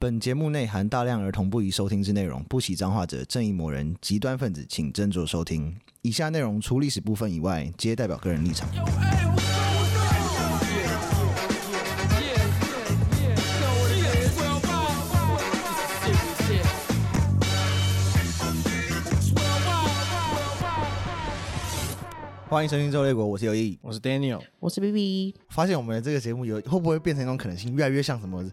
本节目内含大量儿童不宜收听之内容，不喜脏话者、正义魔人、极端分子，请斟酌收听。以下内容除历史部分以外，皆代表个人立场。欢迎收听《周列国》，我是有意，我是 Daniel，我是 BB。发现我们的这个节目有会不会变成一种可能性，越来越像什么？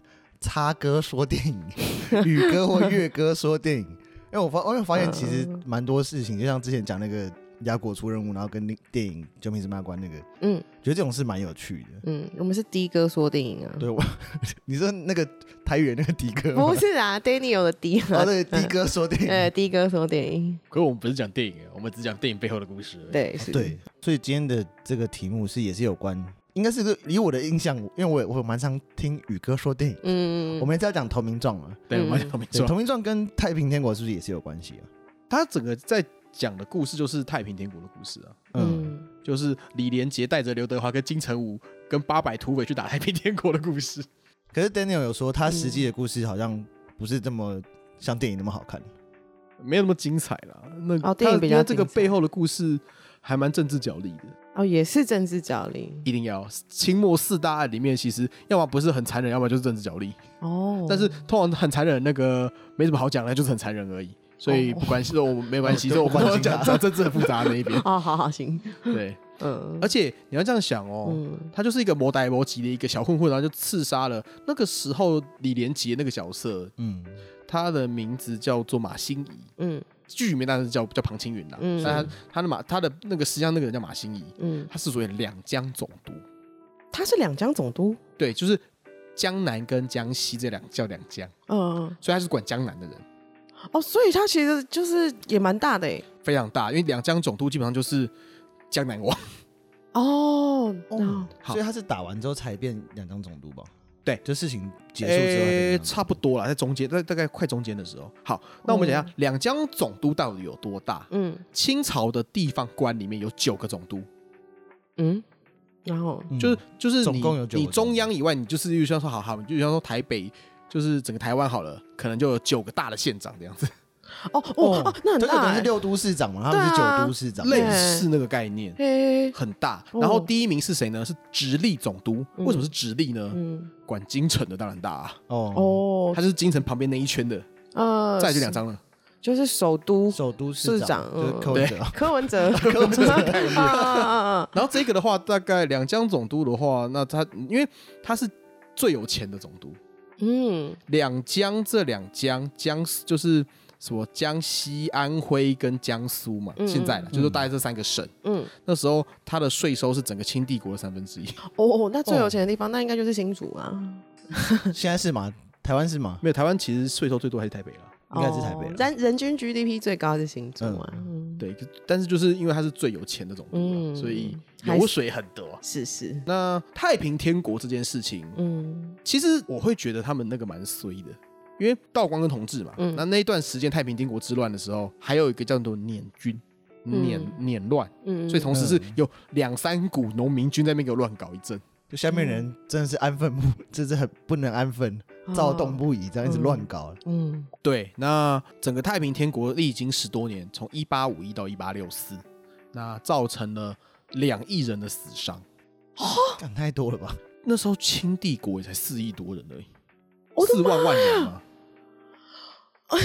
插歌说电影，宇哥或月哥说电影，因为我发，我发现其实蛮多事情，就像之前讲那个亚果出任务，然后跟那电影《九品芝麻官》那个，嗯，觉得这种事蛮有趣的。嗯，我们是的哥说电影啊。对，我你说那个台语那个的哥不是啊，Daniel 的的，啊对，的哥说电影，呃，的哥说电影。可是我们不是讲电影，我们只讲电影背后的故事。对，是。对，所以今天的这个题目是也是有关。应该是以我的印象，因为我我蛮常听宇哥说电影。嗯，我们是要讲《投名状》啊。对，我们讲《投名状》。《投名状》跟太平天国是不是也是有关系啊？他整个在讲的故事就是太平天国的故事啊。嗯，就是李连杰带着刘德华跟金城武跟八百土匪去打太平天国的故事。可是 Daniel 有说，他实际的故事好像不是这么像电影那么好看，没有那么精彩啦。那哦，电影比较这个背后的故事还蛮政治角力的。哦，也是政治角力，一定要。清末四大案里面，其实要么不是很残忍，要么就是政治角力。哦，但是通常很残忍那个没什么好讲的，就是很残忍而已，所以不关系，我没关系，所以我们讲讲政治很复杂的那一边。哦，好好行，对，嗯，而且你要这样想哦，他就是一个摩呆摩吉的一个小混混，然后就刺杀了那个时候李连杰那个角色，嗯，他的名字叫做马兴仪，嗯。剧里面当然是叫叫庞青云啦，嗯，但他他的马他的那个实际上那个人叫马新仪，嗯，他是属于两江总督，他是两江总督，对，就是江南跟江西这两叫两江，嗯，所以他是管江南的人，哦，所以他其实就是也蛮大的诶，非常大，因为两江总督基本上就是江南王，哦，哦，所以他是打完之后才变两江总督吧？对，这事情结束之后，欸，差不多了，在中间，在大概快中间的时候。好，那我们讲一下两江总督到底有多大？嗯，清朝的地方官里面有九个总督。嗯，然后就是就是你总共有九你中央以外，你就是就像说好好，就像说台北，就是整个台湾好了，可能就有九个大的县长这样子。哦哦，那很大，可能是六都市长嘛，他们是九都市长，类似那个概念，很大。然后第一名是谁呢？是直隶总督。为什么是直隶呢？管京城的当然大啊。哦哦，他就是京城旁边那一圈的。呃，再就两张了，就是首都首都市长，对，柯文哲，柯文哲的概念。然后这个的话，大概两江总督的话，那他因为他是最有钱的总督。嗯，两江这两江江就是。什么江西、安徽跟江苏嘛？现在就是大概这三个省。嗯，那时候它的税收是整个清帝国的三分之一。哦，那最有钱的地方，那应该就是新竹啊。现在是吗？台湾是吗？没有，台湾其实税收最多还是台北了，应该是台北。但人均 GDP 最高是新竹啊。对，但是就是因为它是最有钱的总督，所以油水很多。是是。那太平天国这件事情，嗯，其实我会觉得他们那个蛮衰的。因为道光跟同治嘛，嗯、那那一段时间太平天国之乱的时候，还有一个叫做捻军，捻捻乱，嗯、所以同时是有两三股农民军在那边给我乱搞一阵，就下面人真的是安分不，真是很不能安分，躁动不已，这样一直乱搞。嗯，嗯。对，那整个太平天国历经十多年，从一八五一到一八六四，那造成了两亿人的死伤，讲太多了吧？那时候清帝国也才四亿多人而已，四万万人嘛。哎，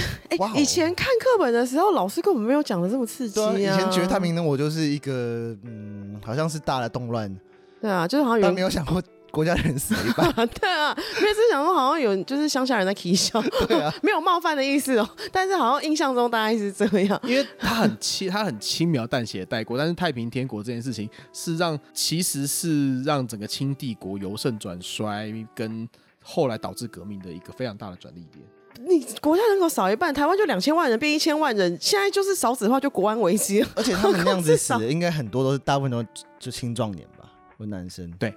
以前看课本的时候，老师根本没有讲的这么刺激啊！以前觉得太平天国就是一个，嗯，好像是大的动乱。对啊，就是好像有人没有想过国家人死一半。对啊，每次想说好像有就是乡下人在起笑。对啊，没有冒犯的意思哦，但是好像印象中大概是这样。因为他很轻，他很轻描淡写带过，但是太平天国这件事情是让，其实是让整个清帝国由盛转衰，跟后来导致革命的一个非常大的转捩点。你国家人口少一半，台湾就两千万人变一千万人，现在就是少子化，就国安危机。而且他们那样子死的，应该很多都是大部分都就青壮年吧，或男生。对，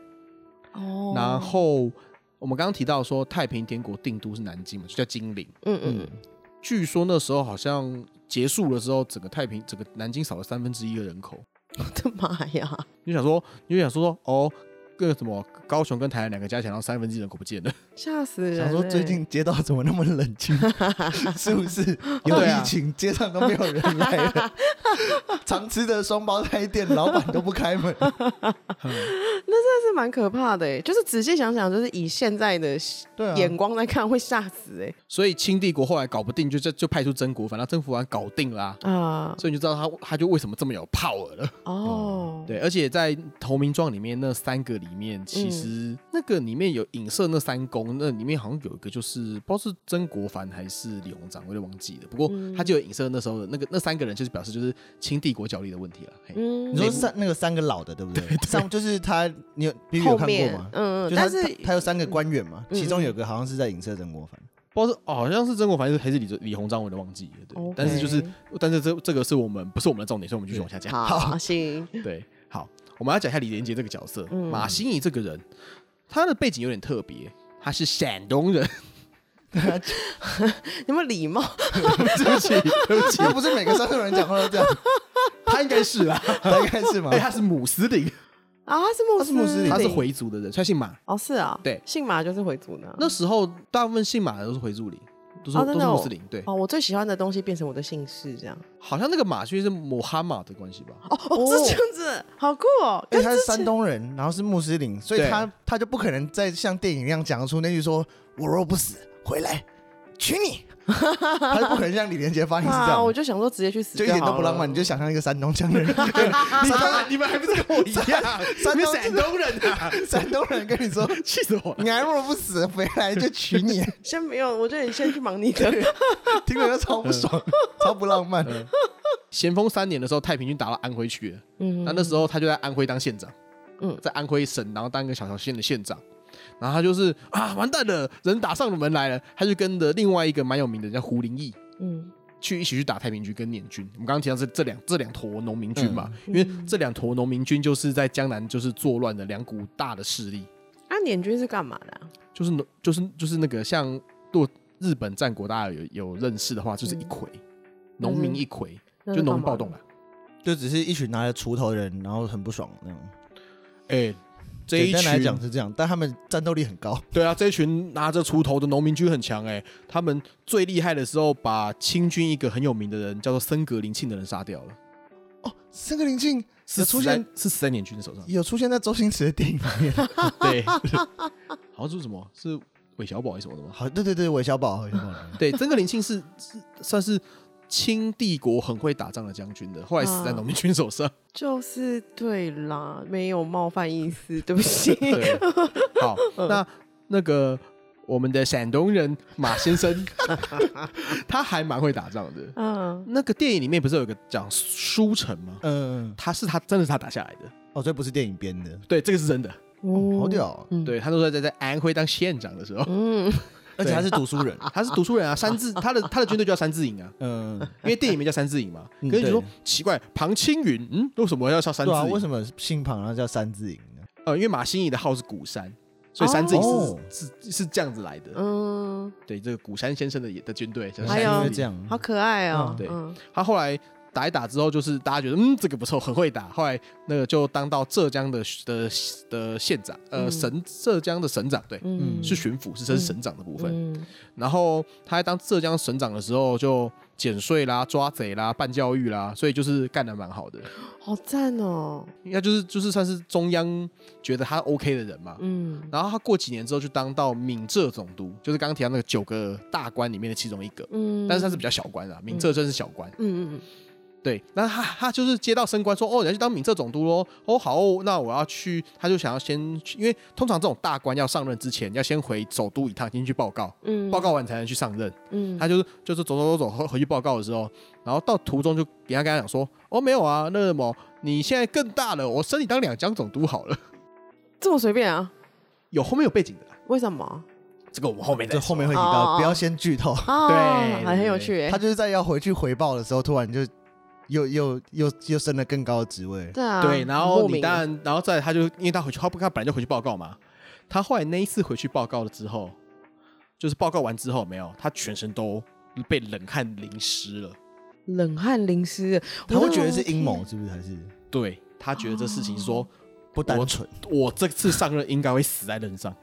哦。然后我们刚刚提到说，太平天国定都是南京嘛，就叫金陵。嗯嗯。嗯，据说那时候好像结束了之后，整个太平，整个南京少了三分之一的人口。我的妈呀！你想说，你就想说说哦，个什么高雄跟台南两个加起来，然后三分之一人口不见了。吓死人！想说最近街道怎么那么冷清？是不是有疫情，街上都没有人来了？常吃的双胞胎店老板都不开门，是蛮可怕的。就是仔细想想，就是以现在的眼光来看，会吓死哎。所以清帝国后来搞不定，就就就派出曾国藩，然后曾国藩搞定了啊。所以你就知道他他就为什么这么有 power 了哦。对，而且在投名状里面那三个里面，其实那个里面有影射那三公。那里面好像有一个，就是不知道是曾国藩还是李鸿章，我有点忘记了。不过他就有影射那时候的那个那三个人，就是表示就是清帝国角力的问题了。嗯，你说三那个三个老的对不对？上就是他，你有看过吗？嗯嗯，但是他有三个官员嘛，其中有个好像是在影射曾国藩，不知道是哦，好像是曾国藩还是李李鸿章，我都忘记了。对，但是就是但是这这个是我们不是我们的重点，所以我们继续往下讲。好，行，对，好，我们要讲一下李连杰这个角色，马兴仪这个人，他的背景有点特别。他是山东人，有没有礼貌？对不起，对不起，又不是每个山东人讲话都这样。他应该是啊，他应该是吗？他是穆斯林啊，他是穆斯穆斯林，他是回族的人，他姓马。哦，是啊，对，姓马就是回族的。那时候大部分姓马的都是回族里。都是都是穆斯林，对哦，我最喜欢的东西变成我的姓氏，这样。好像那个马其实是穆哈马的关系吧？哦哦，是这样子，好酷哦！因为他是山东人，然后是穆斯林，所以他他就不可能再像电影一样讲出那句说“我若不死，回来娶你”。他就不可能像李连杰发音是这样，我就想说直接去死，就一点都不浪漫。你就想象一个山东腔的人，你看你们还不是跟我一样，山东山东人啊，山东人跟你说气死我了，你还若不死，回来就娶你。先没有，我觉得你先去忙你的，听了就超不爽，超不浪漫。咸丰三年的时候，太平军打到安徽去了，嗯，那那时候他就在安徽当县长，嗯，在安徽省，然后当一个小小县的县长。然后他就是啊，完蛋了，人打上了门来了，他就跟着另外一个蛮有名的叫胡林翼，嗯，去一起去打太平军跟捻军。我们刚刚提到是这两这两坨农民军嘛，嗯、因为这两坨农民军就是在江南就是作乱的两股大的势力。啊，捻军是干嘛的、啊？就是农就是就是那个像做日本战国，大家有有认识的话，就是一揆，农、嗯、民一揆，就农民暴动了，就只是一群拿着锄头的人，然后很不爽那种。哎、欸。这一群来讲是这样，但他们战斗力很高。对啊，这一群拿着锄头的农民军很强哎，他们最厉害的时候，把清军一个很有名的人叫做森格林沁的人杀掉了。哦，森格林沁是出现是死在年军的手上，有出现在周星驰的电影里面。对，好像是什么？是韦小宝还是什么的吗？好，对对对，韦小宝，韦小宝。对，森格林沁是是算是。清帝国很会打仗的将军的，后来死在农民军手上。啊、就是对啦，没有冒犯意思，对不起。对好，那那个我们的山东人马先生，他还蛮会打仗的。嗯，那个电影里面不是有一个讲书城吗？嗯，他是他真的是他打下来的。哦，这不是电影编的。对，这个是真的。哦，好屌、啊。对，他说在在安徽当县长的时候。嗯。而且他是读书人，他是读书人啊。三字，他的他的军队就叫三字营啊。嗯，因为电影名叫三字营嘛。可是你说奇怪，庞青云，嗯，为什么要叫三字营？为什么姓庞然后叫三字营呢？呃，因为马新仪的号是鼓山，所以三字营是是是这样子来的。嗯，对，这个古山先生的的军队，还有这样，好可爱哦。对，他后来。打一打之后，就是大家觉得嗯，这个不错，很会打。后来那个就当到浙江的的的县长，呃，省浙江的省长，对，嗯，是巡抚，是这是省长的部分。嗯、然后他在当浙江省长的时候，就减税啦、抓贼啦、办教育啦，所以就是干的蛮好的。好赞哦！应该就是就是算是中央觉得他 OK 的人嘛。嗯。然后他过几年之后，就当到闽浙总督，就是刚刚提到那个九个大官里面的其中一个。嗯。但是他是比较小官啊，闽浙真是小官。嗯嗯嗯。对，那他他就是接到升官说，哦，你要去当闽浙总督喽。哦，好哦，那我要去，他就想要先去，因为通常这种大官要上任之前，要先回首都一趟，先去报告，嗯，报告完才能去上任，嗯，他就是就是走走走走回回去报告的时候，然后到途中就人家跟他讲说，哦，没有啊，那么你现在更大了，我升你当两江总督好了，这么随便啊？有后面有背景的，为什么？这个我们后面这后面会提到，不要先剧透，对，还很有趣。他就是在要回去回报的时候，突然就。又又又又升了更高的职位，对啊，对，然后你当然，然后再他就因为他回去，他不他本来就回去报告嘛。他后来那一次回去报告了之后，就是报告完之后没有，他全身都被冷汗淋湿了，冷汗淋湿，他会觉得是阴谋，是不是？还是对他觉得这事情说不单纯，我这次上任应该会死在任上。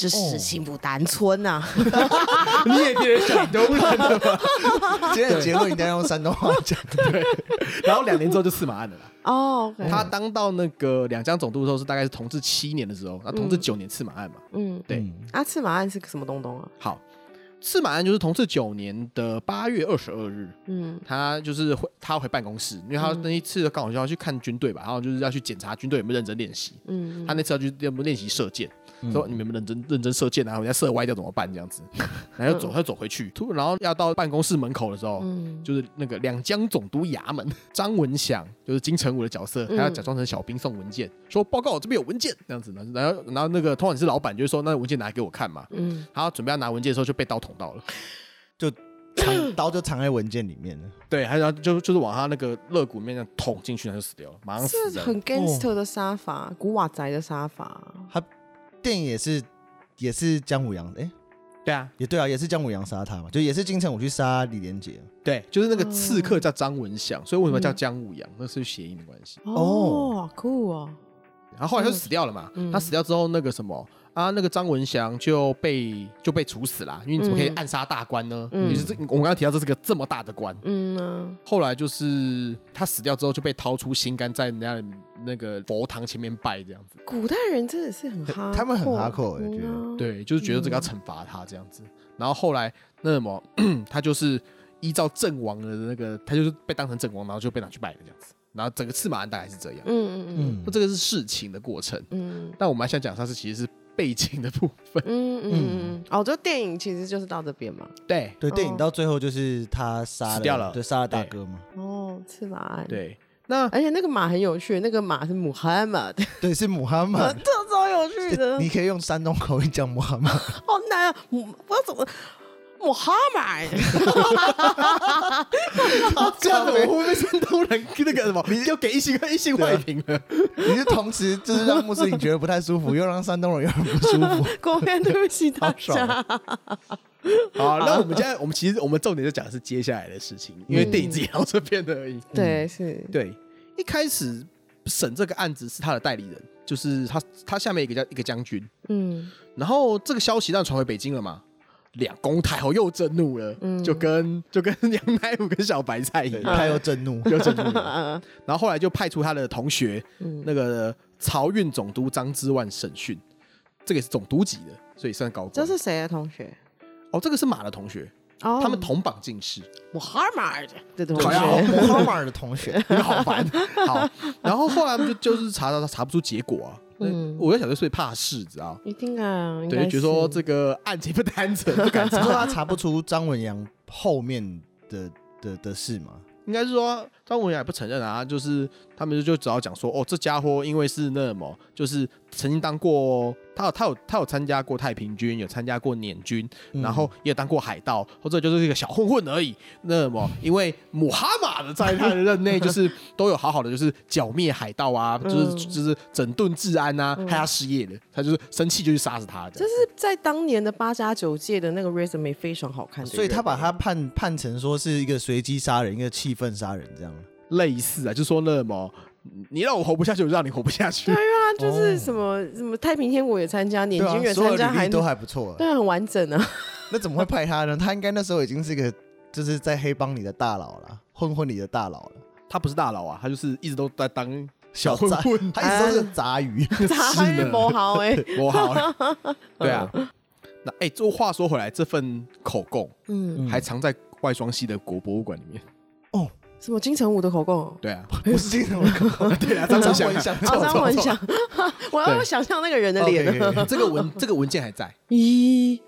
这是幸福单村呐！你也变成山东人了吗？今天的结论一定要用山东话讲。对，然后两年之后就赤马案了啦。哦，他当到那个两江总督的时候是大概是同治七年的时候，那同治九年赤马案嘛。嗯，对。啊，赤马案是个什么东东啊？好。赤马案就是同治九年的八月二十二日，嗯，他就是回他要回办公室，因为他那一次刚好就要去看军队吧，然后就是要去检查军队有没有认真练习，嗯，他那次要去练练习射箭，说你们有没有认真认真射箭啊？人家射歪掉怎么办？这样子，然后就走，他走回去，突然后要到办公室门口的时候，就是那个两江总督衙门，张文祥就是金城武的角色，他要假装成小兵送文件，说报告我这边有文件，这样子，然后然后那个通常你是老板，就是说那文件拿来给我看嘛，嗯，然后准备要拿文件的时候就被刀捅。到了，就藏 刀就藏在文件里面了。对，还然后就就是往他那个肋骨里面这样捅进去，他就死掉了，马上死。是很 gangster 的杀法，哦、古瓦宅的杀法。他电影也是也是姜武阳，哎、欸，对啊，也对啊，也是姜武阳杀他嘛，就也是金城武去杀李连杰。对，就是那个刺客叫张文祥，所以为什么叫姜武阳？嗯、那是谐音的关系。哦，酷哦。然后后来他就死掉了嘛，嗯、他死掉之后那个什么。啊，那个张文祥就被就被处死了，因为你怎么可以暗杀大官呢？嗯，是这我们刚刚提到这是个这么大的官，嗯啊。后来就是他死掉之后就被掏出心肝，在人家那个佛堂前面拜这样子。古代人真的是很哈，他们很哈口，我觉得对，就是觉得这个要惩罚他这样子。然后后来那什么 他就是依照阵亡的那个，他就是被当成阵亡，然后就被拿去拜了这样子。然后整个赤马案大概是这样，嗯嗯嗯，那这个是事情的过程，嗯。但我们还想讲它是其实是。背景的部分，嗯嗯嗯，哦，这电影其实就是到这边嘛。对对，电影到最后就是他杀死掉了，对，杀了大哥嘛。哦，赤马案。对，那而且那个马很有趣，那个马是穆罕默德，对，是穆罕默德，这超有趣的。你可以用山东口音讲穆罕默德，好难啊，我要怎么？穆罕默德，这样子我会不会被山东人那个什么？你就给一星一星坏评了。你是同时就是让穆斯林觉得不太舒服，又让山东人又很不舒服。国编对不起大家。好，那我们现在我们其实我们重点就讲的是接下来的事情，因为电影只演到这边的而已。对，是。对，一开始审这个案子是他的代理人，就是他他下面一个叫一个将军。嗯。然后这个消息让传回北京了嘛。两公太后又震怒了，嗯、就跟就跟杨乃武跟小白菜一样，他又震怒，又震怒。然后后来就派出他的同学，嗯、那个漕运总督张之万审讯，这个也是总督级的，所以算高官。这是谁的同学？哦，这个是马的同学，哦、他们同榜进士。穆哈马尔的同学，穆哈马尔的同学，你好烦。好，然后后来就就是查到他查不出结果啊。嗯，我在想，就是怕事，知道？一定啊，对，就觉得说这个案情不单纯，不敢 查。说他查不出张文阳后面的的的事吗？应该是说张文阳也不承认啊，就是他们就只好讲说，哦，这家伙因为是那么，就是曾经当过。他有他有他有参加过太平军，有参加过捻军，然后也当过海盗，或者就是一个小混混而已。那么，因为穆哈马的在他的任内，就是 都有好好的，就是剿灭海盗啊，就是就是整顿治安啊，害他失业了，他就是生气就去杀死他。这是在当年的八加九届的那个 resume 非常好看，所以他把他判判成说是一个随机杀人，一个气氛杀人这样。类似啊，就说那么。你让我活不下去，我就让你活不下去。对啊，就是什么、哦、什么太平天国也参加，年军也参加，还都还不错，对，很完整啊。那怎么会派他呢？他应该那时候已经是一个就是在黑帮里的大佬了，混混里的大佬了。他不是大佬啊，他就是一直都在当小混混，他一直都是杂鱼，杂鱼磨好哎，磨好。对啊，那哎，这、欸、话说回来，这份口供，嗯，还藏在外双溪的国博物馆里面。哦。什么金城武的口供？对啊，不是金城武的口供，对啊，张文祥，张文祥，我要想象那个人的脸。这个文，这个文件还在。咦，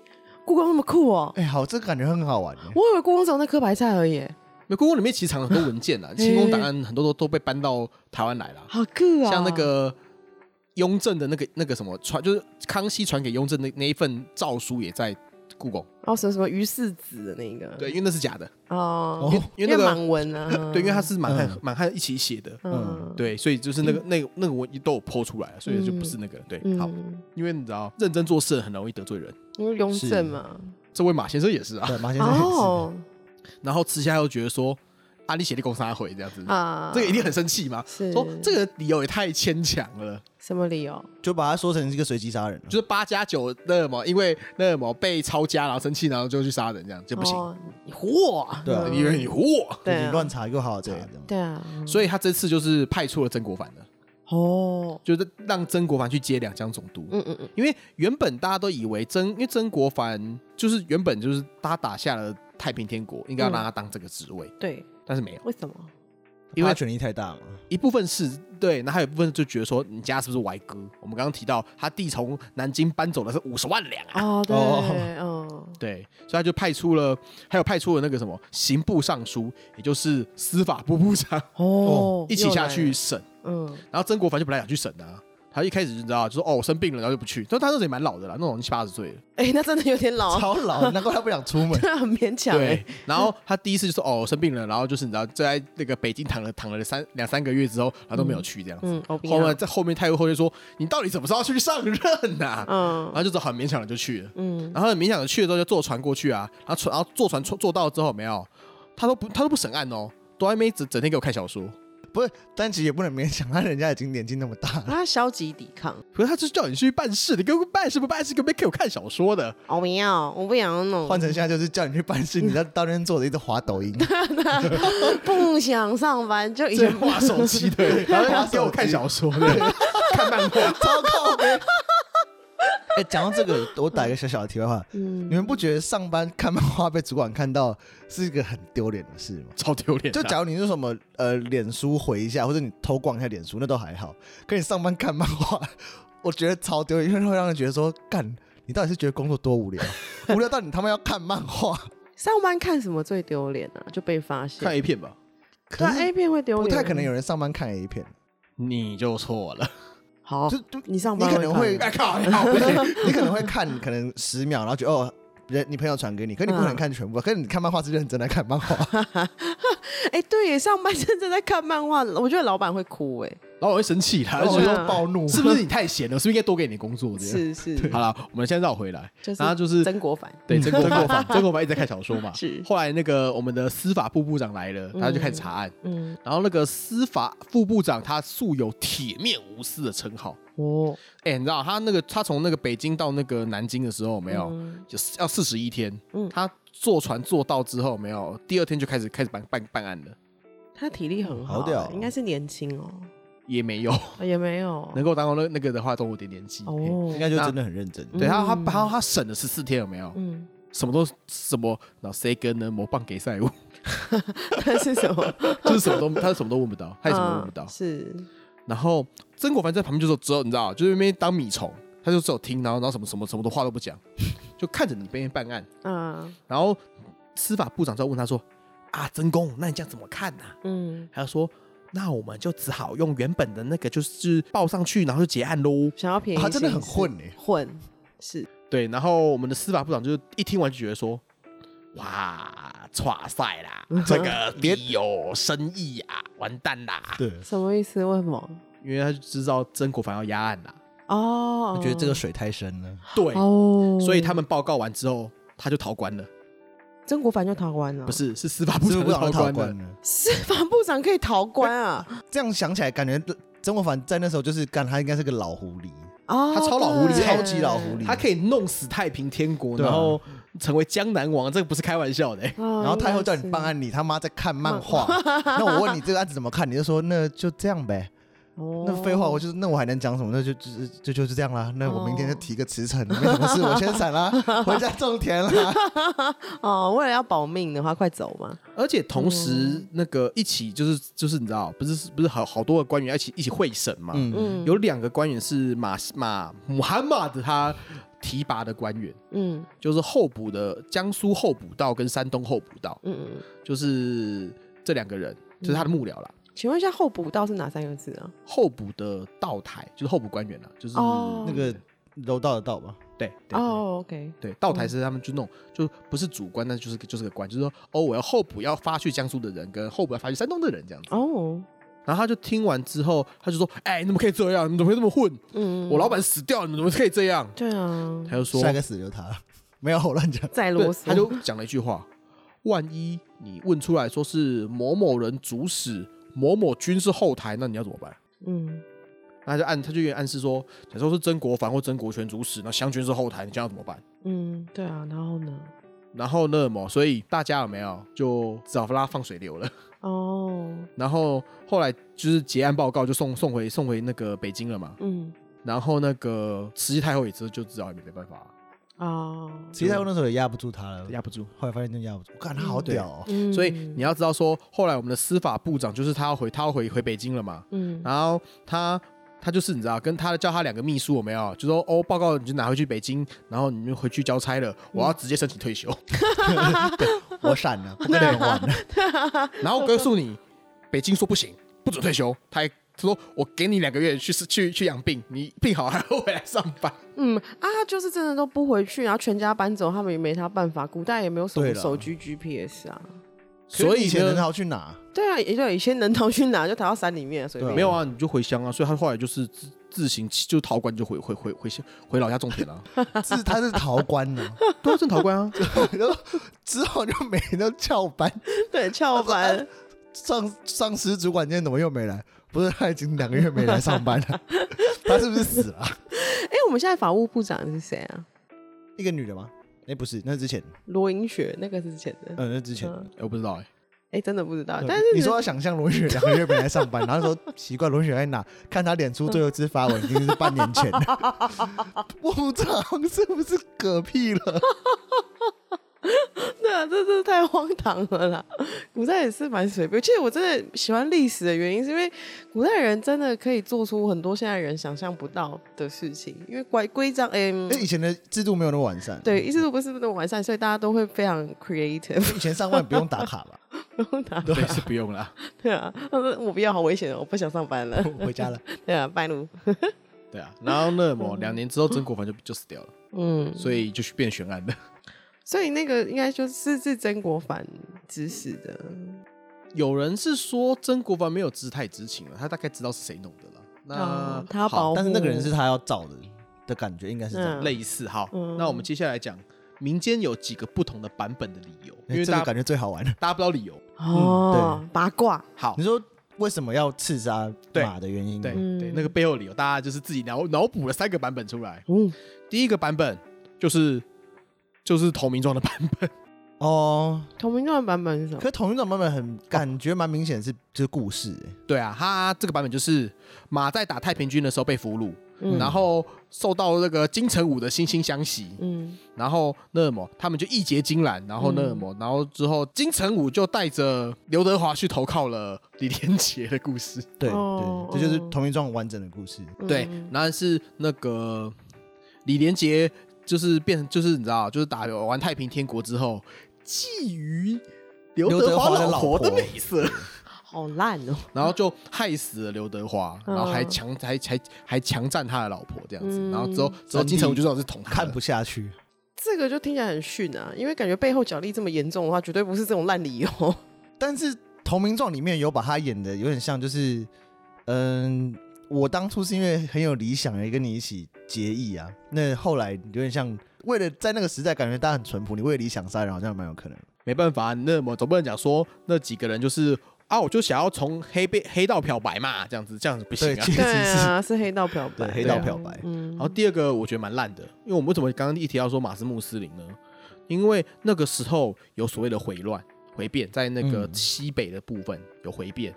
故宫那么酷哦！哎，好，这个感觉很好玩。我以为故宫只有那颗白菜而已。那故宫里面其实藏了很多文件啊，清宫档案很多都都被搬到台湾来了。好酷啊！像那个雍正的那个那个什么传，就是康熙传给雍正那那一份诏书也在。故宫哦，什么什么于世子的那个？对，因为那是假的。哦，因为那个满文啊，对，因为他是满汉满汉一起写的，嗯，对，所以就是那个那个那个文都有剖出来，所以就不是那个对。好，因为你知道，认真做事很容易得罪人，因为雍正嘛。这位马先生也是啊，对马先生也是。然后吃下又觉得说，阿里写立功三回这样子啊，这个一定很生气嘛？是说这个理由也太牵强了。什么理由？就把他说成是一个随机杀人，就是八加九那什么，因为那什么被抄家，然后生气，然后就去杀人，这样就不行。你唬我，对啊，因为你唬我，你乱查又好这样，对啊。所以他这次就是派出了曾国藩的。哦，就是让曾国藩去接两江总督。嗯嗯嗯，因为原本大家都以为曾，因为曾国藩就是原本就是他打下了太平天国，应该要让他当这个职位。对，但是没有。为什么？因为他权力太大嘛。一部分是对，那还有一部分就觉得说，你家是不是歪哥？我们刚刚提到他弟从南京搬走的是五十万两啊。哦，对，哦，对，所以他就派出了，还有派出了那个什么刑部尚书，也就是司法部部长哦，一起下去审。嗯，然后曾国藩就本来想去审的，他一开始就知道，就说哦，我生病了，然后就不去。但他那时候也蛮老的了，那种七八十岁了。哎，那真的有点老，超老，难怪他不想出门，很勉强。对，然后他第一次就说哦，我生病了，然后就是你知道，在那个北京躺了躺了三两三个月之后，然后都没有去这样子。嗯，后面在后面太后后面说，你到底什么时候要去上任呐？嗯，然后就很勉强的就去了。嗯，然后很勉强的去了之后就坐船过去啊，然后船然后坐船坐坐到之后没有，他都不他都不审案哦，都还没整整天给我看小说。不是，但其实也不能勉强，他人家已经年纪那么大了，他消极抵抗。可是他就是叫你去办事，你给我办事不办事，给我看小说的。我不要，我不想弄。换成现在就是叫你去办事，你在到那边坐着一直滑抖音，不想上班就一直滑手机，对，然后给我看小说，看漫画，超靠北。哎，讲到这个，我打一个小小的题外话。嗯，你们不觉得上班看漫画被主管看到是一个很丢脸的事吗？超丢脸！就假如你是什么呃，脸书回一下，或者你偷逛一下脸书，那都还好。可你上班看漫画，我觉得超丢脸，因为会让人觉得说，干，你到底是觉得工作多无聊？无聊到你他妈要看漫画？上班看什么最丢脸呢？就被发现看 A 片吧？看 A 片会丢脸？不太可能有人上班看 A 片，你就错了。好，就就你上班，你可能会靠，你可能会看，可能十秒，然后觉得哦，人你朋友传给你，可你不可能看全部，可是你看漫画是认真在看漫画。哎，对耶，上班 认真在看漫画，我觉得老板会哭哎。然后我会生气，他就说暴怒，是不是你太闲了？是不是应该多给你工作？是是。好了，我们现在绕回来，然后就是曾国藩，对 曾国藩，曾国藩一直在看小说嘛。是。后来那个我们的司法部部长来了，他就开始查案。嗯。然后那个司法副部长他素有铁面无私的称号。哦。哎，你知道他那个他从那个北京到那个南京的时候，没有，就是要四十一天。嗯。他坐船坐到之后，没有，第二天就开始开始办办办案了。他体力很好，应该是年轻哦。也没有，也没有能够当到那那个的话，都有点年纪，应该就真的很认真。对他，他他他审了十四天，有没有？嗯，什么都什么，然后谁跟呢？魔棒给赛物，他是什么？就是什么都他什么都问不到，他也什么都问不到。是。然后曾国藩在旁边就说：“只有你知道，就是那边当米虫，他就只有听，然后然后什么什么什么的话都不讲，就看着你边办案。”嗯。然后司法部长就问他说：“啊，曾公，那你这样怎么看呢？”嗯，他就说。那我们就只好用原本的那个，就是报上去，然后就结案喽。想要便宜，他真的很混哎，混是。对，然后我们的司法部长就一听完就觉得说，哇，哇塞啦，这个别有深意啊，完蛋啦。对，什么意思？为什么？因为他就知道曾国藩要压案啦。哦，我觉得这个水太深了。对，哦，所以他们报告完之后，他就逃官了。曾国藩就逃官了，不是，是司法部长逃官了。司法部长可以逃官啊？这样想起来，感觉曾国藩在那时候就是干，他应该是个老狐狸哦，他超老狐狸，超级老狐狸，他可以弄死太平天国，然后成为江南王，这个不是开玩笑的。然后太后叫你办案，你他妈在看漫画。那我问你这个案子怎么看，你就说那就这样呗。哦，那废话，我就是那我还能讲什么？那就就就就是这样啦。那我明天就提个辞呈，没什么事，我先闪啦，回家种田啦。哦，为了要保命的话，快走嘛。而且同时，那个一起就是就是你知道，不是不是好好多个官员一起一起会审嘛？嗯，有两个官员是马马穆罕默德他提拔的官员，嗯，就是候补的江苏候补道跟山东候补道，嗯嗯，就是这两个人，就是他的幕僚啦。请问一下，候补道是哪三个字啊？候补的道台就是候补官员啊，就是那个柔道的道吧？对，对哦，OK，对，道台是他们就那种，就不是主官，但就是就是个官，就是说，哦，我要候补要发去江苏的人，跟候补要发去山东的人这样子。哦，然后他就听完之后，他就说，哎，你怎么可以这样？你怎么会这么混？嗯，我老板死掉了，你们怎么可以这样？对啊，他就说，下一个死就是他，没有我乱讲，再啰嗦，他就讲了一句话。万一你问出来说是某某人主使，某某军是后台，那你要怎么办？嗯，那就暗他就有点暗示说，假如说是曾国藩或曾国荃主使，那湘军是后台，你将要怎么办？嗯，对啊，然后呢？然后那么，所以大家有没有就只好让他放水流了？哦。然后后来就是结案报告就送送回送回那个北京了嘛。嗯。然后那个慈禧太后也知就知道也没办法。哦。慈禧太后那时候也压不住他了，压不住。后来发现真压不住，我看他好屌哦。嗯。所以你要知道说，后来我们的司法部长就是他要回他要回回北京了嘛。嗯。然后他。他就是你知道，跟他叫他两个秘书我没有？就说哦，报告你就拿回去北京，然后你就回去交差了。我要直接申请退休，我闪了，不跟你玩了。然后告诉你，北京说不行，不准退休。他还说，我给你两个月去去去养病，你病好还会回来上班。嗯啊，就是真的都不回去，然后全家搬走，他们也没他办法。古代也没有什么手机 GPS 啊。所以以前能逃去哪？对啊，也就以前能逃去哪就逃到山里面，所以没有啊，你就回乡啊。所以他后来就是自自行就逃官，就回回回回回老家种田了。是他是逃官呢，都是逃官啊。然后之后就每天都翘班，对，翘班。上上司主管今天怎么又没来？不是他已经两个月没来上班了？他是不是死了？哎，我们现在法务部长是谁啊？一个女的吗？哎，不是，那是之前罗云雪，那个是之前的。嗯，那之前，我不知道哎。哎，真的不知道。但是你说要想象罗云雪两个月没来上班，然后说奇怪，罗云雪在哪？看他脸出最后一次发文已经是半年前了。部长是不是嗝屁了？对啊，这这太荒唐了啦！古代也是蛮随便。其实我真的喜欢历史的原因，是因为古代人真的可以做出很多现在人想象不到的事情。因为规规章，哎，以前的制度没有那么完善。对，制度不是那么完善，所以大家都会非常 creative。以前上班不用打卡吧？不用打卡，对，是不用啦。对啊，他说我不要，好危险哦，我不想上班了，回家了。对啊，拜路。对啊，然后那么两年之后，曾国藩就就死掉了。嗯，所以就去变悬案的。所以那个应该就是是曾国藩指使的。有人是说曾国藩没有知太知情了，他大概知道是谁弄的了。那、哦、他要保护，但是那个人是他要找的的感觉，应该是这样、嗯、类似。好，嗯、那我们接下来讲民间有几个不同的版本的理由，因为这个感觉最好玩，大家不知道理由哦。对，八卦。好，你说为什么要刺杀马的原因？对对，那个背后理由，大家就是自己脑脑补了三个版本出来。嗯，第一个版本就是。就是投名状的版本。哦，同名状的版本是什么？可是投名状版本很感觉蛮明显是就是故事哎，对啊，他这个版本就是马在打太平军的时候被俘虏，嗯、然后受到那个金城武的惺惺相惜，嗯，然后那么他们就义结金兰，然后那么、嗯、然后之后金城武就带着刘德华去投靠了李连杰的故事，对对，这就是同名状完整的故事，嗯、对，然后是那个李连杰。就是变，就是你知道，就是打完太平天国之后，觊觎刘德华老婆的美色，好烂哦。然后就害死了刘德华，然后还强还还还强占他的老婆这样子。然后之后之后金城武就知道是捅他，看不下去。这个就听起来很逊啊，因为感觉背后角力这么严重的话，绝对不是这种烂理由。但是《投名状》里面有把他演的有点像，就是嗯。我当初是因为很有理想，也跟你一起结义啊。那后来有点像为了在那个时代，感觉大家很淳朴，你为了理想杀人，好像蛮有可能。没办法，那么总不能讲说那几个人就是啊，我就想要从黑被黑道漂白嘛，这样子这样子不行啊。对啊，是黑道漂白，黑道漂白。嗯。然后第二个我觉得蛮烂的，因为我们为什么刚刚一提到说马斯穆斯林呢？因为那个时候有所谓的回乱、回变，在那个西北的部分有回变。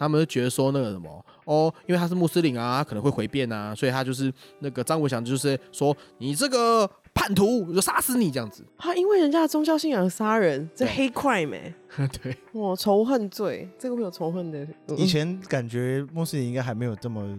他们就觉得说那个什么哦，因为他是穆斯林啊，他可能会回变啊，所以他就是那个张文祥就是说你这个叛徒，我就杀死你这样子。他因为人家的宗教信仰杀人，这黑 crime 哎，对，哇，仇恨罪，这个会有仇恨的。以前感觉穆斯林应该还没有这么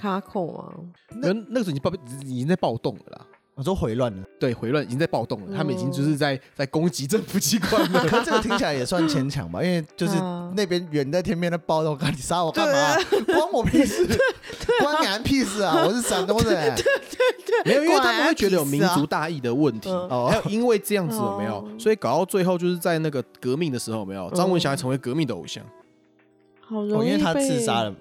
哈扣啊，那那个时候已经暴已经在暴动了啦。我说回乱了，对，回乱已经在暴动了，他们已经就是在在攻击政府机关了。可这个听起来也算牵强吧，因为就是那边远在天边的暴动，看你杀我干嘛？关我屁事，关你屁事啊！我是山东人，对对对，没有，因为他们会觉得有民族大义的问题，还有因为这样子有没有，所以搞到最后就是在那个革命的时候有没有，张文祥还成为革命的偶像，好容易因为他刺杀了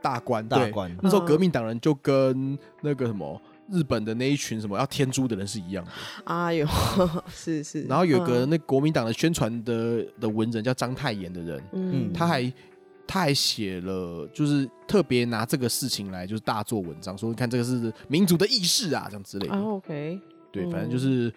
大官，大官。那时候革命党人就跟那个什么。日本的那一群什么要天诛的人是一样的。啊呦，是是。然后有个那国民党的宣传的的文人叫章太炎的人，嗯，他还他还写了，就是特别拿这个事情来就是大做文章，说你看这个是民族的意识啊，这样之类的。啊 OK，对，反正就是。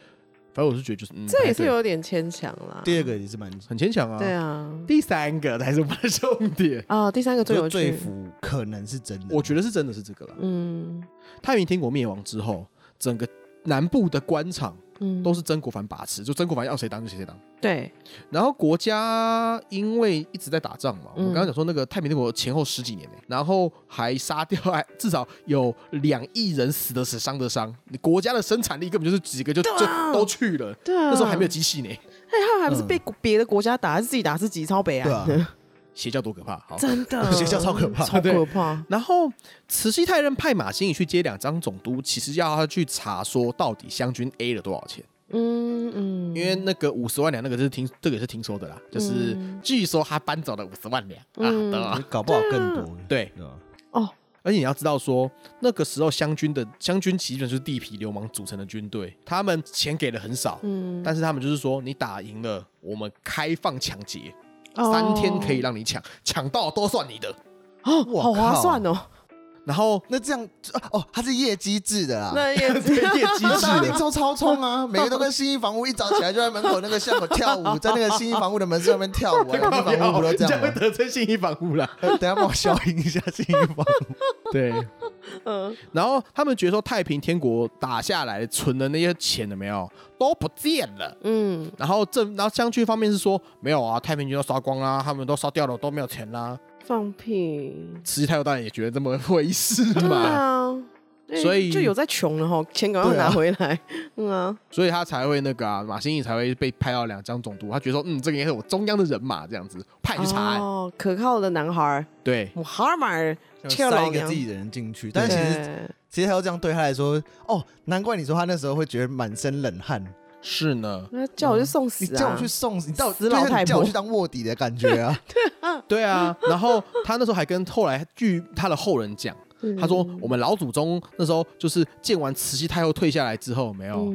反正我是觉得就是，嗯、这也是有点牵强啦。第二个也是蛮很牵强啊。对啊，第三个才是我的重点啊。第三个最有趣，最服可能是真的。我觉得是真的是这个了。嗯，太平天国灭亡之后，整个南部的官场。都是曾国藩把持，就曾国藩要谁当就谁谁当。对，然后国家因为一直在打仗嘛，我们刚刚讲说那个太平天国前后十几年呢，然后还杀掉，还至少有两亿人死的死，伤的伤，你国家的生产力根本就是几个就就都去了。对啊，那时候还没有机器呢。哎，他还不是被别的国家打，还是自己打自己，超北啊。邪教多可怕！好。真的，邪教超可怕，超可怕。然后慈禧太任派马兴仪去接两张总督，其实要他去查说到底湘军 A 了多少钱。嗯嗯，因为那个五十万两，那个是听这个也是听说的啦，就是据说他搬走了五十万两。啊，搞不好更多。对，哦，而且你要知道说，那个时候湘军的湘军基本就是地痞流氓组成的军队，他们钱给的很少，嗯，但是他们就是说，你打赢了，我们开放抢劫。三天可以让你抢，抢到都算你的，哦，好划算哦。然后那这样哦，它是业绩制的啊，那业绩业绩制的，超超冲啊，每个都跟新一房屋一早起来就在门口那个巷口跳舞，在那个新一房屋的门上面跳舞，新一房屋不都这样吗？得罪新一房屋了，等下帮我消音一下新一房屋。对，嗯，然后他们觉得说太平天国打下来存的那些钱了没有？都不见了，嗯，然后政然后将军方面是说没有啊，太平军都烧光啦，他们都烧掉了，都没有钱啦。放屁！慈禧太后当然也觉得这么回事嘛，对啊，所以就有在穷了哈，钱赶快拿回来，嗯啊，所以他才会那个啊，马兴义才会被派到两江总督，他觉得说，嗯，这个应该是我中央的人马，这样子派去查案，哦，可靠的男孩，对，我哈马塞一个自己的人进去，但其实其实他要这样对他来说，哦，难怪你说他那时候会觉得满身冷汗。是呢，那叫我去送死，你叫我去送死，你到死老太婆，叫我去当卧底的感觉啊。对啊，然后他那时候还跟后来据他的后人讲，他说我们老祖宗那时候就是见完慈禧太后退下来之后，没有，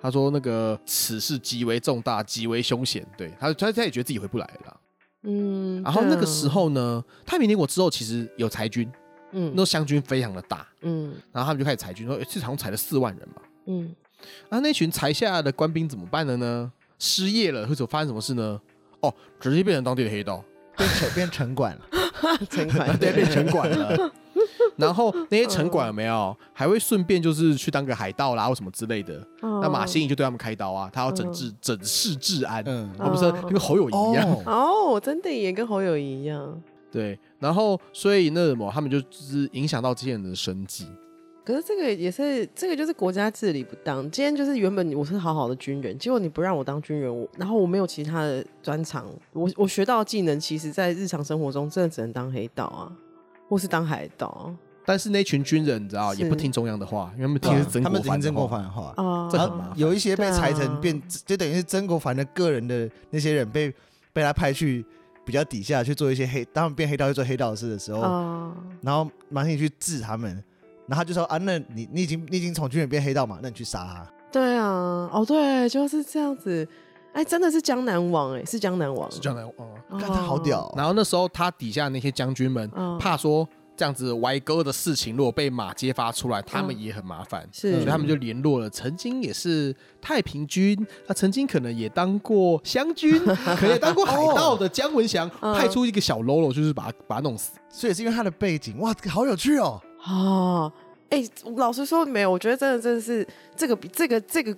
他说那个此事极为重大，极为凶险。对他，他他也觉得自己回不来了。嗯，然后那个时候呢，太平天国之后其实有裁军，嗯，那湘军非常的大，嗯，然后他们就开始裁军，说这场裁了四万人嘛，嗯。那、啊、那群裁下来的官兵怎么办了呢？失业了，或者发生什么事呢？哦，直接变成当地的黑道，变成变城管了，城管 对，变城管了。然后那些城管有没有还会顺便就是去当个海盗啦，或什么之类的？那马兴仪就对他们开刀啊，他要整治整治治安，嗯，他不是跟侯友谊一样哦，真的也跟侯友谊一样。对，然后所以那什么，他们就是影响到这些人的生计。可是这个也是，这个就是国家治理不当。今天就是原本我是好好的军人，结果你不让我当军人，我然后我没有其他的专长，我我学到的技能，其实在日常生活中真的只能当黑道啊，或是当海盗。但是那群军人，你知道，也不听中央的话，因为他们听是曾国藩的话，他们听曾国藩的话啊，这很麻烦。有一些被裁成变，就等于是曾国藩的个人的那些人被被他派去比较底下去做一些黑，当他们变黑道去做黑道事的时候，然后马上去治他们。然后他就说啊，那你你已经你已经从军人变黑道嘛，那你去杀他。对啊，哦对，就是这样子。哎，真的是江南王哎，是江南王，是江南王。看他好屌。然后那时候他底下那些将军们怕说这样子歪哥的事情，如果被马揭发出来，他们也很麻烦，是所以他们就联络了曾经也是太平军，他曾经可能也当过湘军，可能也当过海盗的姜文祥，派出一个小喽啰，就是把他把他弄死。所以是因为他的背景，哇，好有趣哦。哦，哎、欸，老实说没有，我觉得真的真的是这个比这个这个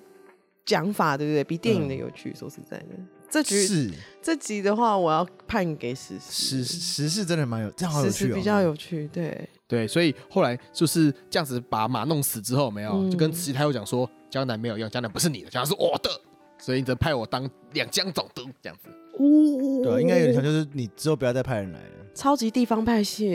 讲法，对不对？比电影的有趣。嗯、说实在的，这局是这集的话，我要判给时事。时时事真的蛮有，这样好有趣、哦、比较有趣，对对，所以后来就是这样子把马弄死之后，没有、嗯、就跟慈禧太后讲说，江南没有用，江南不是你的，江南是我的，所以你只派我当两江总督这样子。哦，对，应该有点像，就是你之后不要再派人来了。超级地方派系，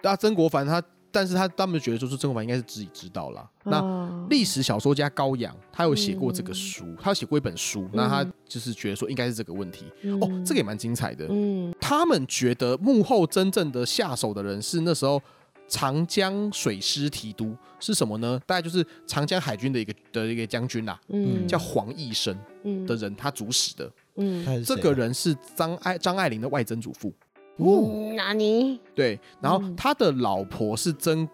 对啊，曾国藩他。但是他他们觉得说是曾国藩应该是自己知道了。那历史小说家高阳他有写过这个书，他有写过一本书，那他就是觉得说应该是这个问题。哦，这个也蛮精彩的。嗯，他们觉得幕后真正的下手的人是那时候长江水师提督是什么呢？大概就是长江海军的一个的一个将军啦，嗯，叫黄义生的人，他主使的，嗯，这个人是张爱张爱玲的外曾祖父，哦，哪里？对，然后他的老婆是曾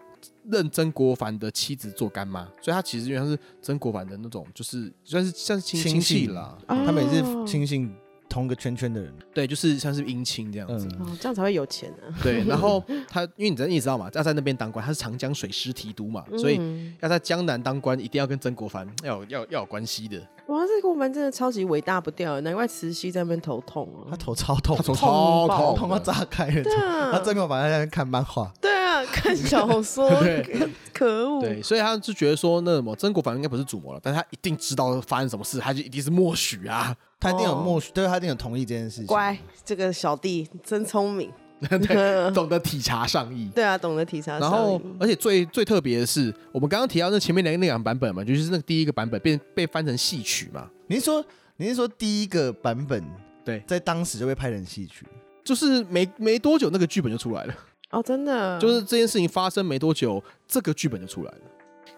认曾国藩的妻子做干妈，所以他其实原来是曾国藩的那种，就是算是算是亲亲戚。啦，他们也是亲信。同个圈圈的人，对，就是像是姻亲这样子，哦，这样才会有钱呢。对，然后他，因为你知你知道嘛，要在那边当官，他是长江水师提督嘛，所以要在江南当官，一定要跟曾国藩要有要要有关系的。哇，这个我们真的超级伟大不掉，难怪慈禧在那边头痛哦，他头超痛，他头超痛，痛到炸开了。对啊，他曾国藩在那边看漫画，对啊，看小说，可恶。对，所以他就觉得说，那什么曾国藩应该不是主谋了，但他一定知道发生什么事，他就一定是默许啊。他一定有默许，对，他一定有同意这件事情。乖，这个小弟真聪明，对，懂得体察上意。对啊，懂得体察上意。然后，而且最最特别的是，我们刚刚提到那前面两个那两个版本嘛，就是那个第一个版本被被翻成戏曲嘛。你是说你是说第一个版本对，在当时就被拍成戏曲，就是没没多久那个剧本就出来了。哦，真的，就是这件事情发生没多久，这个剧本就出来了，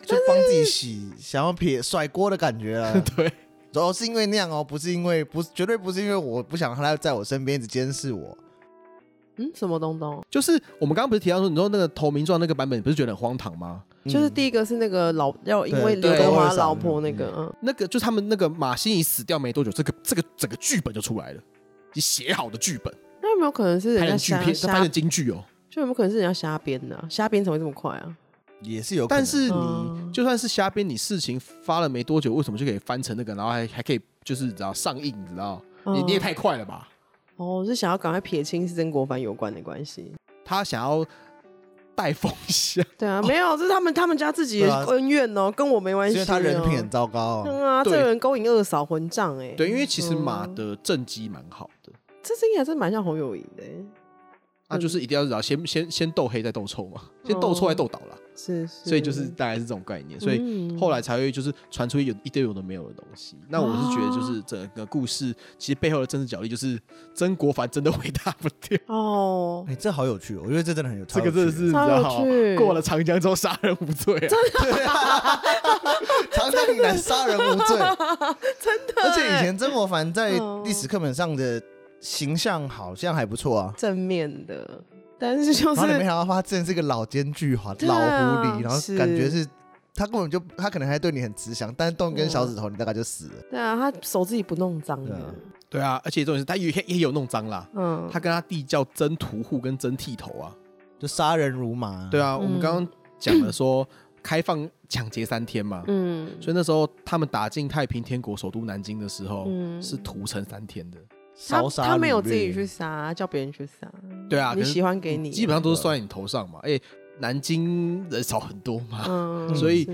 就帮自己洗，想要撇甩锅的感觉啊。对。主要是因为那样哦，不是因为不，绝对不是因为我不想他在我身边一直监视我。嗯，什么东东？就是我们刚刚不是提到说，你说那个投名状那个版本，你不是觉得很荒唐吗？就是第一个是那个老要因为刘德华老婆那个，嗯，那个就他们那个马欣怡死掉没多久，这个这个整个剧本就出来了，你写好的剧本。那有没有可能是人家瞎编？他拍的京剧哦，就有没有可能是人家瞎编的？瞎编怎么会这么快啊？也是有，但是你就算是瞎编，你事情发了没多久，为什么就可以翻成那个，然后还还可以就是你知道上映，你知道？你你也太快了吧？哦，是想要赶快撇清是曾国藩有关的关系，他想要带风向。对啊，没有，这是他们他们家自己的恩怨哦，跟我没关系。因为他人品很糟糕。嗯啊，这个人勾引二嫂混账哎。对，因为其实马的政绩蛮好的，这声音还是蛮像侯友宜的。那就是一定要知道先先先斗黑再斗臭嘛，先斗臭再斗倒了。是，所以就是大概是这种概念，所以后来才会就是传出有一堆有的没有的东西。那我是觉得就是整个故事其实背后的政治角力就是曾国藩真的伟大不掉哦。哎，这好有趣，我觉得这真的很有趣。这个真的是比较好，过了长江之后杀人无罪啊！对啊，长江以南杀人无罪，真的。而且以前曾国藩在历史课本上的形象好像还不错啊，正面的。但是就是，然后你没想到他真的是个老奸巨猾、老狐狸，然后感觉是他根本就他可能还对你很慈祥，但是动一根小指头，你大概就死了。对啊，他手自己不弄脏的。对啊，而且重点是他也也有弄脏啦。嗯，他跟他弟叫真屠户跟真剃头啊，就杀人如麻。对啊，我们刚刚讲了说开放抢劫三天嘛，嗯，所以那时候他们打进太平天国首都南京的时候，是屠城三天的。他他没有自己去杀，叫别人去杀。对啊，你喜欢给你，基本上都是算在你头上嘛。哎，南京人少很多嘛，所以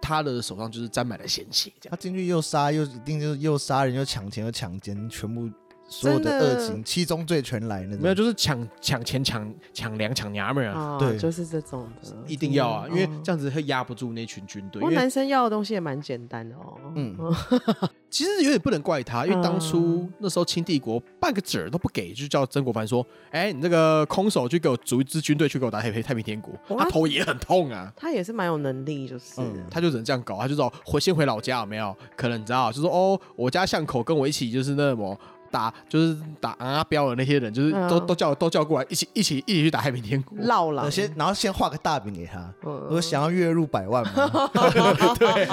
他的手上就是沾满了鲜血。他进去又杀又一定就是又杀人又抢钱又强奸，全部。所有的恶行，七宗罪全来了。没有，就是抢抢钱、抢抢粮、抢娘们啊！对，就是这种的，一定要啊，因为这样子会压不住那群军队。不过男生要的东西也蛮简单的哦。嗯，其实有点不能怪他，因为当初那时候清帝国半个子儿都不给，就叫曾国藩说：“哎，你这个空手去给我组一支军队去给我打太平太平天国。”他头也很痛啊。他也是蛮有能力，就是，他就只能这样搞，他就说回先回老家有没有？可能你知道，就说哦，我家巷口跟我一起就是那么。打就是打阿彪的那些人，就是都都叫都叫过来，一起一起一起去打太平天国。烙了，先然后先画个大饼给他，我想要月入百万嘛，对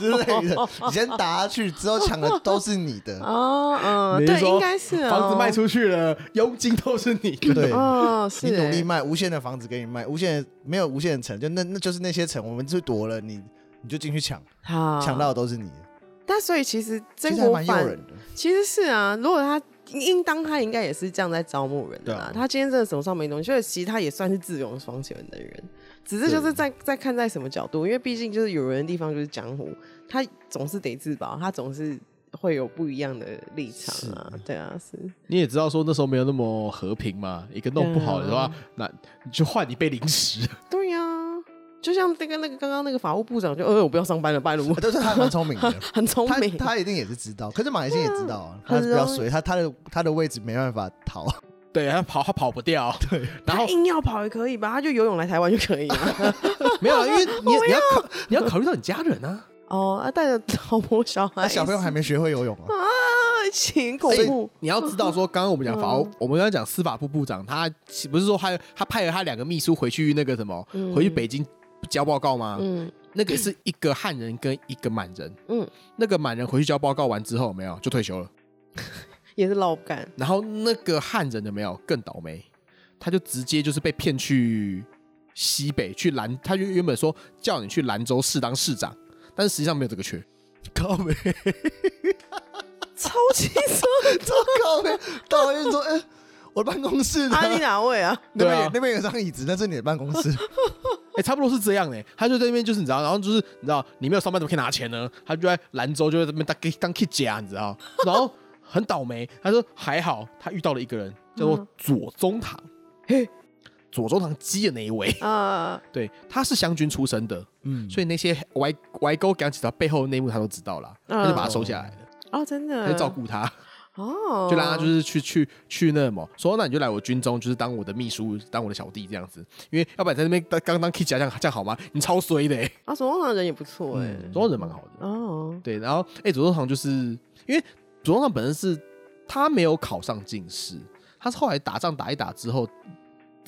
之类的。你先打下去，之后抢的都是你的。哦，嗯，对，应该是房子卖出去了，佣金都是你的。对，哦，是。你努力卖，无限的房子给你卖，无限没有无限的城，就那那就是那些城，我们就夺了你，你就进去抢，抢到的都是你的。但所以其实曾国藩其实是啊，如果他应当他应该也是这样在招募人的啊。他今天真的手上没东西，所以其实他也算是智勇双全的人，只是就是在在看在什么角度，因为毕竟就是有人的地方就是江湖，他总是得自保，他总是会有不一样的立场啊。对啊，是。你也知道说那时候没有那么和平嘛，一个弄不好的话，那你就换你被凌迟。对呀。就像那个那个刚刚那个法务部长就，呃，我不要上班了，拜托。但是他蛮聪明的，很聪明，他他一定也是知道。可是马来西亚也知道啊，他比较随他他的他的位置没办法逃。对，他跑他跑不掉，对，然后硬要跑也可以吧？他就游泳来台湾就可以了。没有，因为你你要考你要考虑到你家人啊。哦，他带着老婆小孩，小朋友还没学会游泳啊，挺恐怖。你要知道说，刚刚我们讲法务，我们刚刚讲司法部部长，他不是说他他派了他两个秘书回去那个什么，回去北京交报告吗？嗯，那个是一个汉人跟一个满人，嗯，那个满人回去交报告完之后，没有就退休了。也是老干，然后那个汉人有没有更倒霉？他就直接就是被骗去西北去兰，他就原本说叫你去兰州市当市长，但是实际上没有这个缺。靠北，超轻松，超靠北。导演说：“哎，我的办公室呢？你哪位啊？那边那边有张椅子，那是你的办公室。哎，差不多是这样的。他就在那边，就是你知道，然后就是你知道，你没有上班怎么可以拿钱呢？他就在兰州，就在这边当当 K 家，你知道，然后。”很倒霉，他说还好，他遇到了一个人叫做左宗棠，嘿，左宗棠鸡的那一位啊，对，他是湘军出身的，嗯，所以那些歪歪勾讲起他背后的内幕他都知道了，他就把他收下来了，哦，真的，他就照顾他，哦，就让他就是去去去那什么，说那你就来我军中，就是当我的秘书，当我的小弟这样子，因为要不然在那边当刚当 K 甲这样这样好吗？你超衰的，啊，左宗棠人也不错哎，左宗棠人蛮好的，哦，对，然后哎，左宗棠就是因为。左宗棠本身是他没有考上进士，他是后来打仗打一打之后，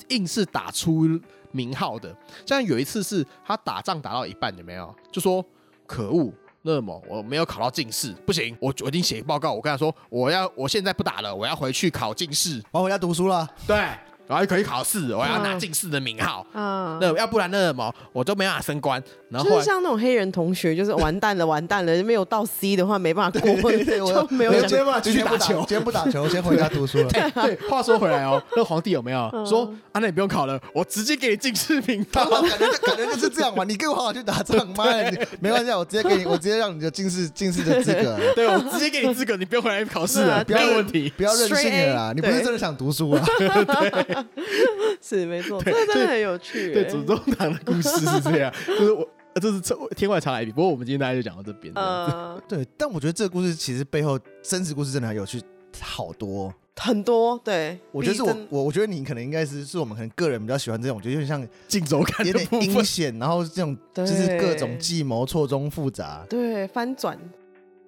硬是打出名号的。像有一次是他打仗打到一半，有没有？就说可恶，那么我没有考到进士，不行，我我已经写报告，我跟他说我要我现在不打了，我要回去考进士，我要回家读书了。对。然后可以考试，我要拿进士的名号。嗯，那要不然那什么，我都没办法升官。然后就是像那种黑人同学，就是完蛋了，完蛋了，没有到 C 的话，没办法过。对对，就没有今天嘛，今天不打球，今天不打球，先回家读书了。对，话说回来哦，那皇帝有没有说啊？那你不用考了，我直接给你进士名号。感觉感觉就是这样嘛，你给我好好去打仗，妈的，没关系，我直接给你，我直接让你的进士进士的资格。对，我直接给你资格，你不用回来考试了，没有问题，不要任性了啦，你不是真的想读书啊？对。是没错，这真的很有趣。对，左宗棠的故事是这样，就是我，这是天外常来一笔。不过我们今天大家就讲到这边。呃，对，但我觉得这个故事其实背后真实故事真的很有趣，好多很多。对，我觉得是我我我觉得你可能应该是是我们可能个人比较喜欢这种，就有点像镜周刊，有点阴险，然后这种就是各种计谋错综复杂，对，翻转。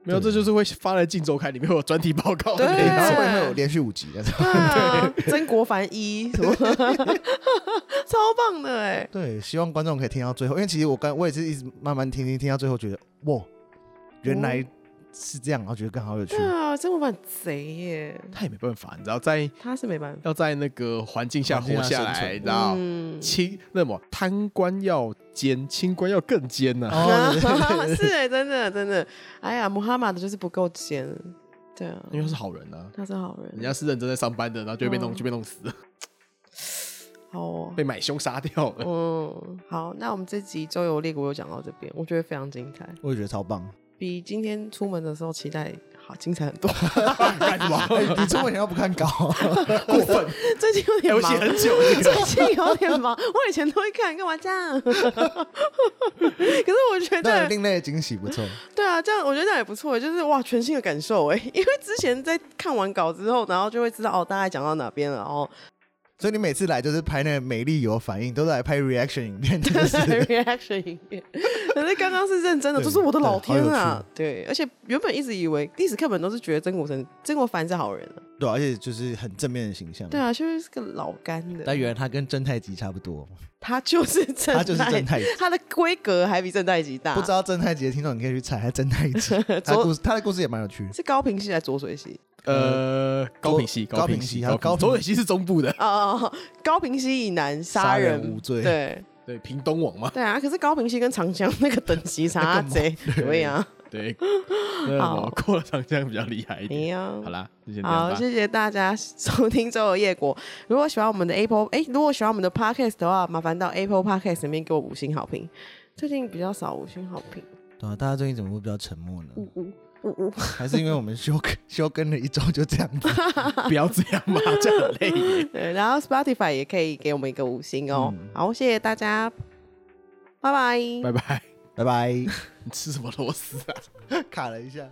没有，这就是会发在《镜周刊》里面有专题报告，对，然后会有连续五集的，对，曾国藩一什么，超棒的哎，对，希望观众可以听到最后，因为其实我刚我也是一直慢慢听听听到最后，觉得哇，原来。是这样，然后觉得更好有趣。对啊，曾国藩贼耶，他也没办法，你知道，在他是没办法，要在那个环境下活下来，你知道，清那么贪官要奸，清官要更奸呐。是哎，真的真的，哎呀，穆哈马德就是不够奸，对啊，因为他是好人啊，他是好人，人家是认真在上班的，然后就被弄就被弄死。了，好，被买凶杀掉了。嗯，好，那我们这集周游列国又讲到这边，我觉得非常精彩，我也觉得超棒。比今天出门的时候期待好精彩很多。干什么？你出门前要不看稿？过分。最近有点忙，很久。最近有点忙，我以前都会看，干嘛这样？可是我觉得另类的惊喜不错。对啊，这样我觉得这样也不错，就是哇，全新的感受哎。因为之前在看完稿之后，然后就会知道哦，大概讲到哪边了，然后。所以你每次来就是拍那个美丽有反应，都是来拍 reaction 影片，对，reaction 影片。可是刚刚是认真的，就是我的老天啊！对，而且原本一直以为历史课本都是觉得曾国成、曾国藩是好人了，对，而且就是很正面的形象。对啊，就是个老干的。但原来他跟正太极差不多，他就是正，他就是正太吉，他的规格还比正太极大。不知道正太极的听众，你可以去猜，他正太极。他故事，他的故事也蛮有趣。是高平系还是浊水系？呃，高平溪，高屏溪，高浊水溪是中部的哦。高平溪以南杀人无罪，对对，屏东王嘛。对啊，可是高平溪跟长江那个等级差 贼，对呀，对。好，过了长江比较厉害一点。好啦，好，谢谢大家收听周游夜国。如果喜欢我们的 Apple，哎，如果喜欢我们的 Podcast 的话，麻烦到 Apple Podcast 里面给我五星好评。最近比较少五星好评，对啊，大家最近怎么会比较沉默呢？还是因为我们休 休更了一周就这样子，不要这样嘛，这样很累。对，然后 Spotify 也可以给我们一个五星哦。嗯、好，谢谢大家，拜拜，拜拜，拜拜。你吃什么螺丝啊？卡了一下。